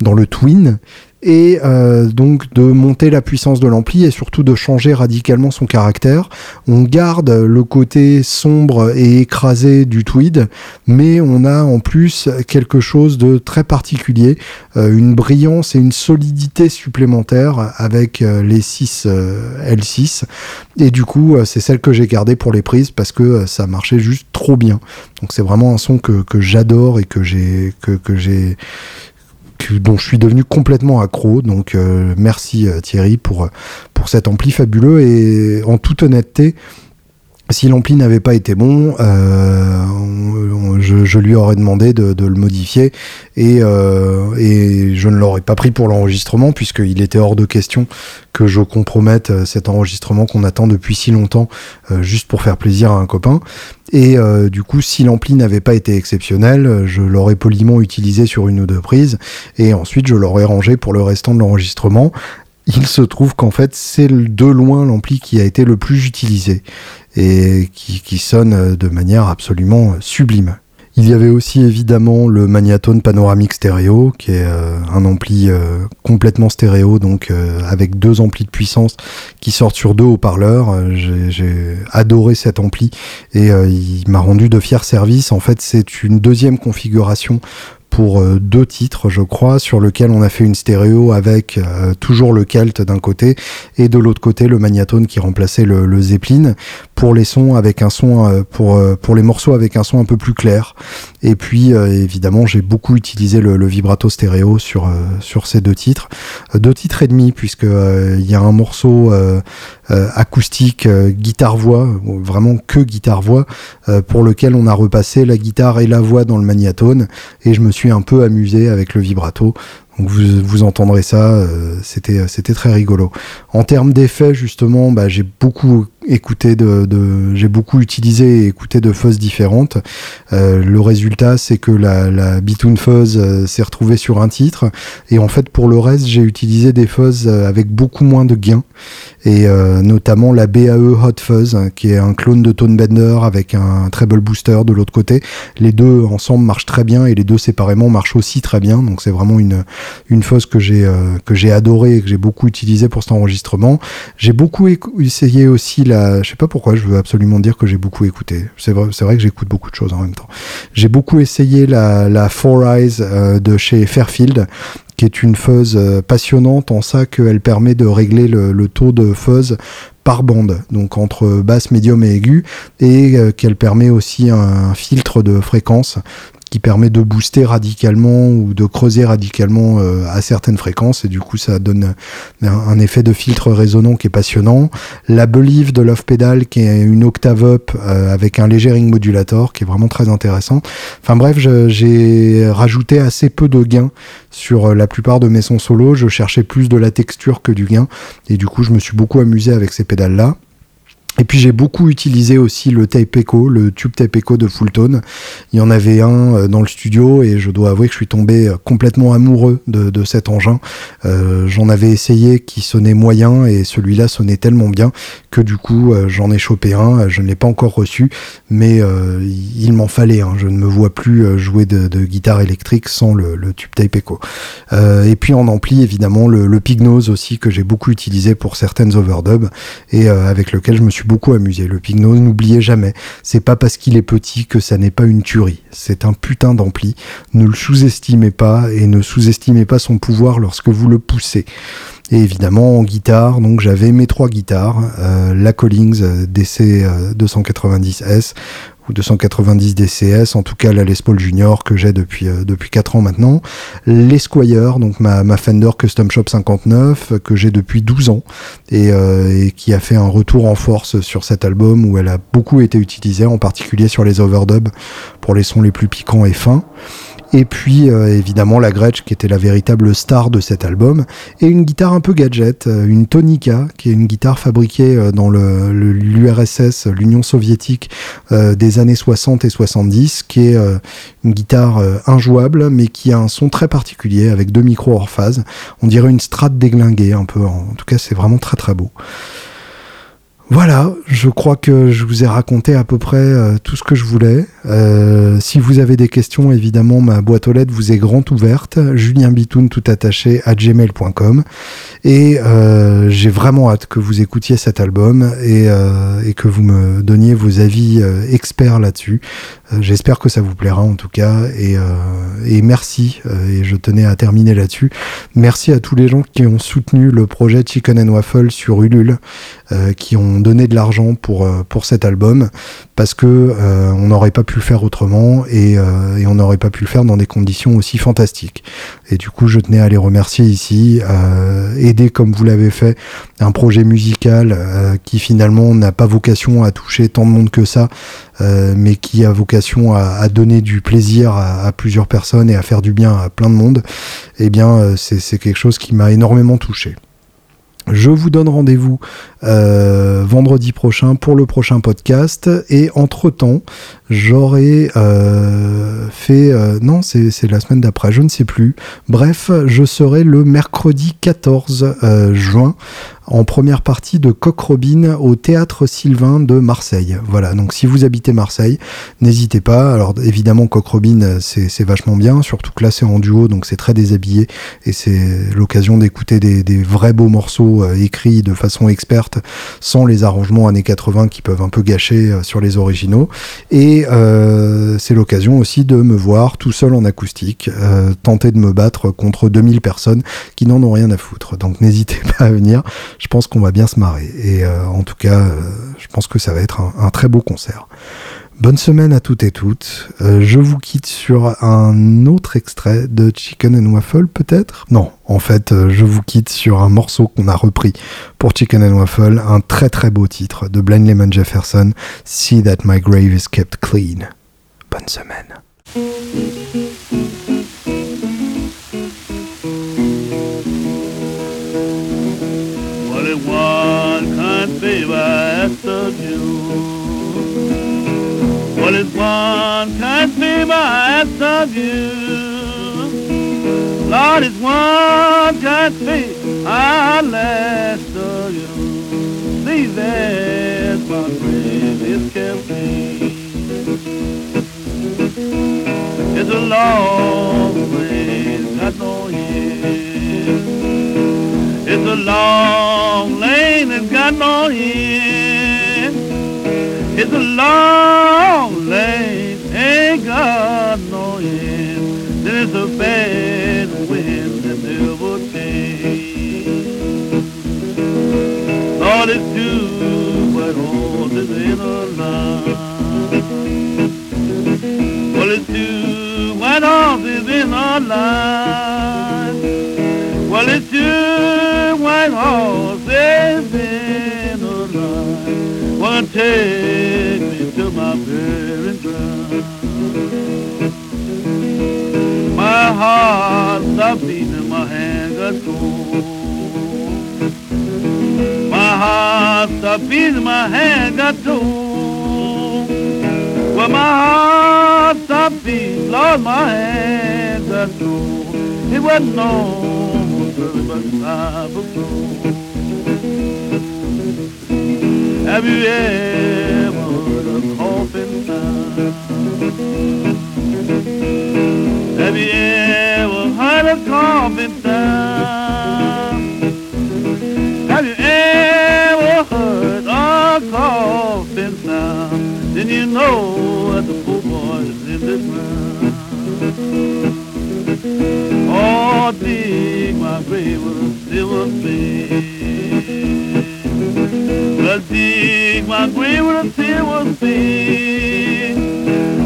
dans le Twin, et euh, donc de monter la puissance de l'ampli et surtout de changer radicalement son caractère. On garde le côté sombre et écrasé du tweed, mais on a en plus quelque chose de très particulier, euh, une brillance et une solidité supplémentaire avec euh, les 6 L6. Et du coup, c'est celle que j'ai gardée pour les prises parce que ça marchait juste trop bien. Donc c'est vraiment un son que, que j'adore et que j'ai que, que j'ai dont je suis devenu complètement accro. Donc euh, merci euh, Thierry pour, pour cet ampli fabuleux et en toute honnêteté, si l'ampli n'avait pas été bon, euh, je, lui aurais demandé de, le modifier et, et je ne l'aurais pas pris pour l'enregistrement puisqu'il était hors de question que je compromette cet enregistrement qu'on attend depuis si longtemps juste pour faire plaisir à un copain. Et euh, du coup, si l'ampli n'avait pas été exceptionnel, je l'aurais poliment utilisé sur une ou deux prises, et ensuite je l'aurais rangé pour le restant de l'enregistrement. Il se trouve qu'en fait, c'est de loin l'ampli qui a été le plus utilisé, et qui sonne de manière absolument sublime. Il y avait aussi évidemment le Magnatone panoramique stéréo, qui est euh, un ampli euh, complètement stéréo, donc euh, avec deux amplis de puissance qui sortent sur deux haut-parleurs. J'ai adoré cet ampli et il m'a rendu de fiers services. En fait, c'est une deuxième configuration pour euh, deux titres, je crois, sur lequel on a fait une stéréo avec euh, toujours le Celt d'un côté et de l'autre côté le Magnatone qui remplaçait le, Zeppelin pour les sons avec un son euh, pour pour les morceaux avec un son un peu plus clair. Et puis évidemment, j'ai beaucoup utilisé le, vibrato stéréo sur sur ces deux titres, deux titres et demi puisque il y a un morceau acoustique guitare voix, vraiment que guitare voix, pour lequel on a repassé la guitare et la voix dans le Magnatone et je me suis un peu amusé avec le vibrato. Donc vous, vous entendrez ça, euh, c'était c'était très rigolo. En termes d'effets justement, bah, j'ai beaucoup écouté de, de j'ai beaucoup utilisé et écouté de fuzz différentes. Euh, le résultat, c'est que la, la Bitoon Fuzz euh, s'est retrouvée sur un titre et en fait pour le reste, j'ai utilisé des fuzz avec beaucoup moins de gains et notamment la BAE Hot Fuzz qui est un clone de Tone Bender avec un treble booster de l'autre côté. Les deux ensemble marchent très bien et les deux séparément marchent aussi très bien. Donc c'est vraiment une une fausse que j'ai euh, que j'ai adoré et que j'ai beaucoup utilisé pour cet enregistrement. J'ai beaucoup essayé aussi la, je sais pas pourquoi, je veux absolument dire que j'ai beaucoup écouté. C'est vrai, c'est vrai que j'écoute beaucoup de choses en même temps. J'ai beaucoup essayé la, Four Eyes euh, de chez Fairfield qui est une fuzz euh, passionnante en ça qu'elle permet de régler le, taux de fuzz par bande, donc entre basse, médium et aigu, et qu'elle permet aussi un filtre de fréquence qui permet de booster radicalement ou de creuser radicalement euh, à certaines fréquences et du coup ça donne un, effet de filtre résonant qui est passionnant. La Believe de Love Pedal qui est une octave up euh, avec un léger ring modulator qui est vraiment très intéressant. Enfin bref, j'ai rajouté assez peu de gains sur euh, la plupart de mes sons solo. Je cherchais plus de la texture que du gain et du coup je me suis beaucoup amusé avec ces pédales là. Et puis j'ai beaucoup utilisé aussi le tape echo, le tube tape echo de Fulltone. Il y en avait un euh, dans le studio et je dois avouer que je suis tombé euh, complètement amoureux de, cet engin. Euh, j'en avais essayé qui sonnait moyen et celui-là sonnait tellement bien que du coup j'en ai chopé un. Je ne l'ai pas encore reçu, mais il m'en fallait. Je ne me vois plus jouer de, guitare électrique sans le, le tube tape echo. et puis en ampli évidemment le, le Pignose aussi que j'ai beaucoup utilisé pour certaines overdubs et avec lequel je me suis beaucoup amusé. Le Pignot, n'oubliez jamais, c'est pas parce qu'il est petit que ça n'est pas une tuerie. C'est un putain d'ampli. Ne le sous-estimez pas et ne sous-estimez pas son pouvoir lorsque vous le poussez. Et évidemment en guitare, donc j'avais mes trois guitares, euh, la Collings euh, DC290S, euh, 290 DCS, en tout cas la Les Paul Junior que j'ai depuis, euh, depuis 4 ans maintenant, l'Esquire, donc ma, Fender Custom Shop 59 euh, que j'ai depuis 12 ans et, euh, et, qui a fait un retour en force sur cet album où elle a beaucoup été utilisée, en particulier sur les overdubs pour les sons les plus piquants et fins. Et puis euh, évidemment la Gretsch qui était la véritable star de cet album. Et une guitare un peu gadget, euh, une Tonica, qui est une guitare fabriquée euh, dans l'URSS, l'Union soviétique des années 60 et 70, qui est une guitare injouable mais qui a un son très particulier avec deux micros hors phase. On dirait une strate déglinguée un peu. En tout cas c'est vraiment très très beau. Voilà, je crois que je vous ai raconté à peu près euh, tout ce que je voulais. Euh, si vous avez des questions, évidemment, ma boîte aux lettres vous est grande ouverte. Julien Bitoun, tout attaché, à gmail.com. Et euh, j'ai vraiment hâte que vous écoutiez cet album et, que vous me donniez vos avis experts là-dessus. J'espère que ça vous plaira en tout cas. Et, et merci, et je tenais à terminer là-dessus. Merci à tous les gens qui ont soutenu le projet Chicken and Waffle sur Ulule, qui ont donné de l'argent pour, euh, pour cet album parce que euh, on n'aurait pas pu le faire autrement et, euh, et on n'aurait pas pu le faire dans des conditions aussi fantastiques. Et du coup, je tenais à les remercier ici, aider comme vous l'avez fait un projet musical qui finalement n'a pas vocation à toucher tant de monde que ça, mais qui a vocation à, donner du plaisir à, à, plusieurs personnes et à faire du bien à plein de monde. Eh bien, c'est quelque chose qui m'a énormément touché. Je vous donne rendez-vous euh, vendredi prochain pour le prochain podcast. Et entre-temps, j'aurai euh, fait... Euh, non, c'est la semaine d'après, je ne sais plus. Bref, je serai le mercredi 14 juin en première partie de Coq Robin au Théâtre Sylvain de Marseille. Voilà, donc si vous habitez Marseille, n'hésitez pas. Alors évidemment, Coq Robin, c'est vachement bien, surtout que là c'est en duo, donc c'est très déshabillé et c'est l'occasion d'écouter des, vrais beaux morceaux écrits de façon experte, sans les arrangements années 80 qui peuvent un peu gâcher euh, sur les originaux. Et euh, c'est l'occasion aussi de me voir tout seul en acoustique, tenter de me battre contre 2000 personnes qui n'en ont rien à foutre. Donc n'hésitez pas à venir je pense qu'on va bien se marrer. Et euh, en tout cas, euh, je pense que ça va être un, très beau concert. Bonne semaine à toutes et toutes. Euh, je vous quitte sur un autre extrait de Chicken and Waffle, peut-être? Non, en fait, je vous quitte sur un morceau qu'on a repris pour Chicken and Waffle, un très très beau titre de Blind Lemon Jefferson, See That My Grave Is Kept Clean. Bonne semaine. What is one kind favor asked of you? Lord, it's one kind favor I asked of you. Please ask my is kept clean. It's a long way, got no end. It's a long lane that's got no end. It's a long lane, ain't got no end. Then it's a bad wind that never change. Lord, it's two white horses in a line. Well, it's two white horses in a line. Well, it's two white horses in Wanna take me to my burial ground. My heart stopped beating, my hand got cold. My heart stopped beating, my hand got cold. Well, my heart stopped beating, Lord, my hand got cold. It wasn't no have you ever a coffin sound? Have you ever heard a coffin sound? Have you ever heard a coffin sound? Then you know that the poor boy is in the ground. Oh, dig my grave with a silver spade. Well, dig my grave with a silver spade.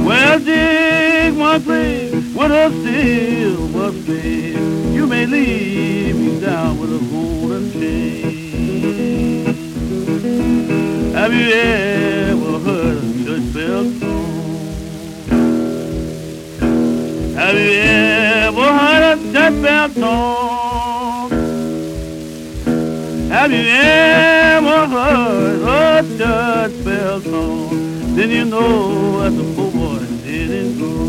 Well, dig my grave with a silver spade. You may leave me down with a golden chain. Have you ever heard a church bell song? Have you ever heard a church bell song? Have you ever heard a church bell toll, Then you know that the poor boy didn't grow.